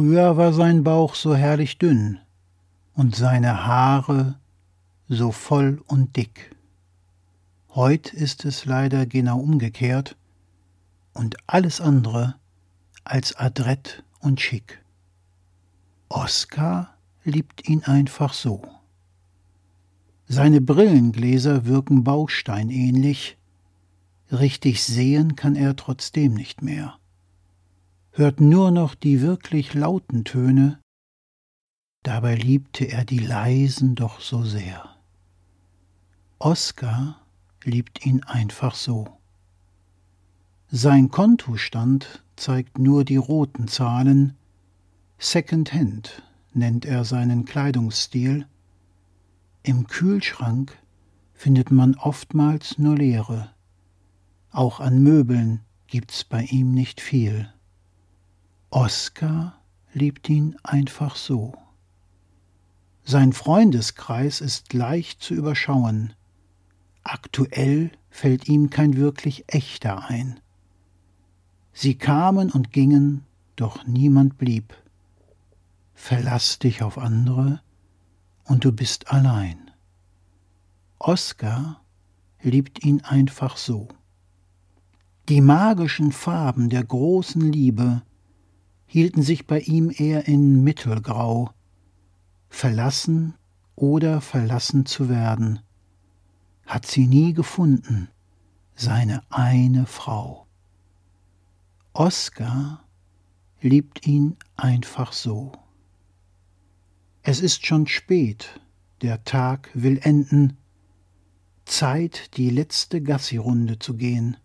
Früher war sein Bauch so herrlich dünn und seine Haare so voll und dick. Heut ist es leider genau umgekehrt und alles andere als adrett und schick. Oskar liebt ihn einfach so. Seine Brillengläser wirken bausteinähnlich, richtig sehen kann er trotzdem nicht mehr, hört nur noch die wirklich lauten Töne, dabei liebte er die leisen doch so sehr. Oskar liebt ihn einfach so. Sein Kontostand zeigt nur die roten Zahlen, Second Hand nennt er seinen Kleidungsstil, im Kühlschrank findet man oftmals nur Leere, auch an Möbeln gibt's bei ihm nicht viel. Oskar liebt ihn einfach so. Sein Freundeskreis ist leicht zu überschauen, Aktuell fällt ihm kein wirklich echter ein. Sie kamen und gingen, doch niemand blieb. Verlass dich auf andere und du bist allein. Oskar liebt ihn einfach so. Die magischen Farben der großen Liebe hielten sich bei ihm eher in Mittelgrau, verlassen oder verlassen zu werden hat sie nie gefunden, seine eine Frau. Oskar liebt ihn einfach so. Es ist schon spät, der Tag will enden, Zeit, die letzte Gassirunde zu gehen,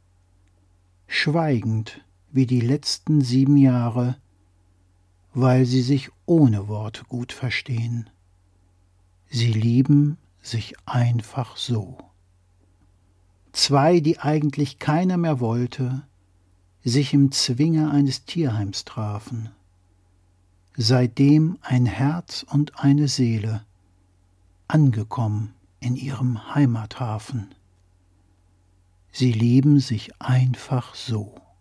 schweigend wie die letzten sieben Jahre, weil sie sich ohne Wort gut verstehen. Sie lieben sich einfach so zwei, die eigentlich keiner mehr wollte, sich im Zwinge eines Tierheims trafen. Seitdem ein Herz und eine Seele, angekommen in ihrem Heimathafen. Sie lieben sich einfach so.